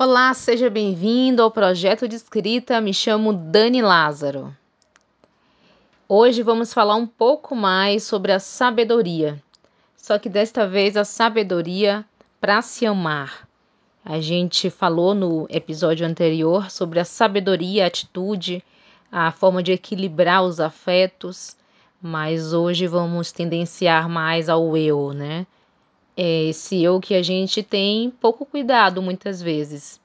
Olá, seja bem-vindo ao projeto de escrita. Me chamo Dani Lázaro. Hoje vamos falar um pouco mais sobre a sabedoria, só que desta vez a sabedoria para se amar. A gente falou no episódio anterior sobre a sabedoria, a atitude, a forma de equilibrar os afetos, mas hoje vamos tendenciar mais ao eu, né? É eu que a gente tem pouco cuidado muitas vezes.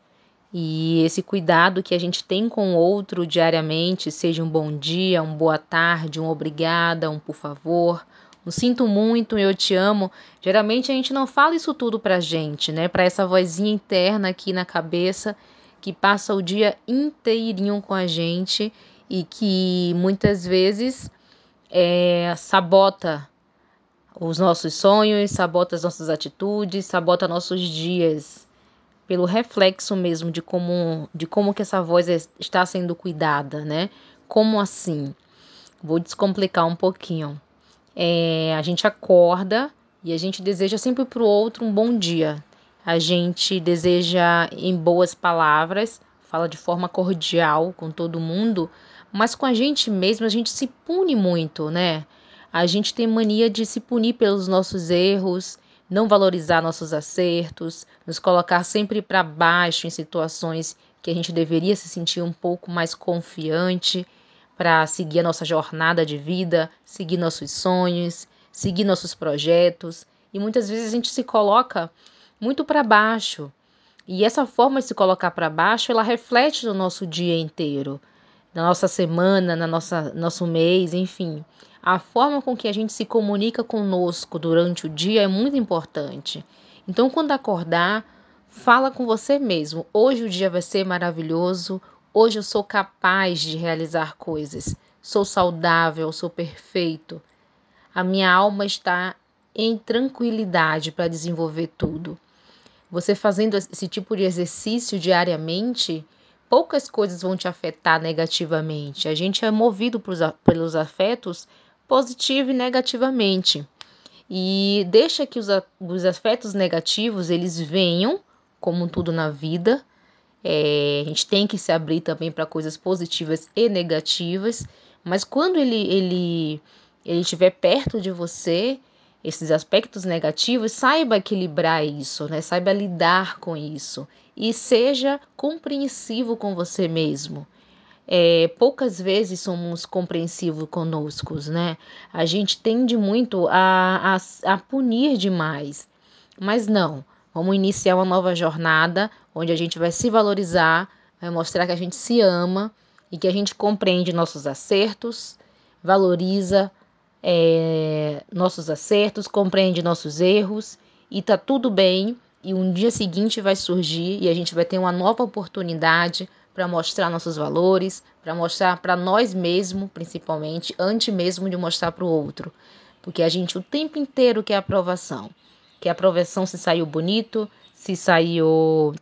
E esse cuidado que a gente tem com o outro diariamente, seja um bom dia, um boa tarde, um obrigada, um por favor, um sinto muito, eu te amo. Geralmente a gente não fala isso tudo pra gente, né? Para essa vozinha interna aqui na cabeça que passa o dia inteirinho com a gente e que muitas vezes é, sabota os nossos sonhos, sabota as nossas atitudes, sabota nossos dias, pelo reflexo mesmo de como, de como que essa voz está sendo cuidada, né? Como assim? Vou descomplicar um pouquinho. É, a gente acorda e a gente deseja sempre para o outro um bom dia. A gente deseja em boas palavras, fala de forma cordial com todo mundo, mas com a gente mesmo a gente se pune muito, né? A gente tem mania de se punir pelos nossos erros, não valorizar nossos acertos, nos colocar sempre para baixo em situações que a gente deveria se sentir um pouco mais confiante para seguir a nossa jornada de vida, seguir nossos sonhos, seguir nossos projetos. E muitas vezes a gente se coloca muito para baixo. E essa forma de se colocar para baixo, ela reflete no nosso dia inteiro, na nossa semana, na nossa nosso mês, enfim. A forma com que a gente se comunica conosco durante o dia é muito importante. Então, quando acordar, fala com você mesmo. Hoje o dia vai ser maravilhoso. Hoje eu sou capaz de realizar coisas. Sou saudável, sou perfeito. A minha alma está em tranquilidade para desenvolver tudo. Você fazendo esse tipo de exercício diariamente, poucas coisas vão te afetar negativamente. A gente é movido pelos afetos positivo e negativamente. E deixa que os, os aspectos negativos eles venham, como tudo na vida. É, a gente tem que se abrir também para coisas positivas e negativas, mas quando ele ele ele estiver perto de você, esses aspectos negativos, saiba equilibrar isso, né? Saiba lidar com isso e seja compreensivo com você mesmo é, poucas vezes somos compreensivos conosco, né? A gente tende muito a, a, a punir demais. Mas não, vamos iniciar uma nova jornada onde a gente vai se valorizar, vai mostrar que a gente se ama e que a gente compreende nossos acertos, valoriza é, nossos acertos, compreende nossos erros e tá tudo bem. E um dia seguinte vai surgir e a gente vai ter uma nova oportunidade para mostrar nossos valores, para mostrar para nós mesmos, principalmente, antes mesmo de mostrar para o outro. Porque a gente o tempo inteiro quer aprovação. Quer aprovação se saiu bonito, se saiu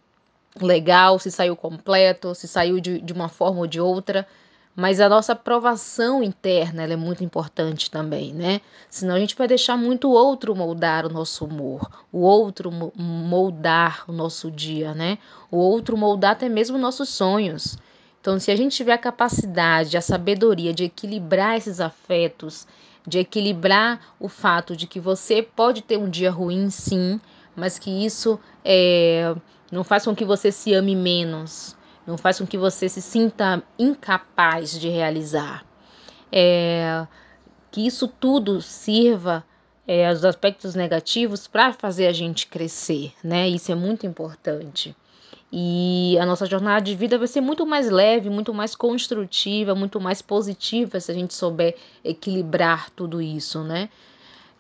legal, se saiu completo, se saiu de, de uma forma ou de outra. Mas a nossa aprovação interna é muito importante também, né? Senão a gente vai deixar muito o outro moldar o nosso humor, o outro moldar o nosso dia, né? O outro moldar até mesmo nossos sonhos. Então, se a gente tiver a capacidade, a sabedoria de equilibrar esses afetos, de equilibrar o fato de que você pode ter um dia ruim, sim, mas que isso é, não faz com que você se ame menos, não faz com que você se sinta incapaz de realizar. É, que isso tudo sirva é, os aspectos negativos para fazer a gente crescer, né? Isso é muito importante. E a nossa jornada de vida vai ser muito mais leve, muito mais construtiva, muito mais positiva se a gente souber equilibrar tudo isso, né?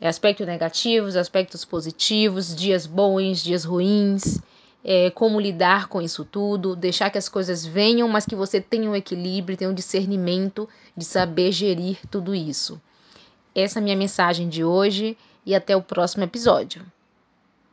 É aspectos negativos, aspectos positivos, dias bons, dias ruins, é, como lidar com isso tudo, deixar que as coisas venham, mas que você tenha um equilíbrio, tenha um discernimento de saber gerir tudo isso. Essa é a minha mensagem de hoje e até o próximo episódio.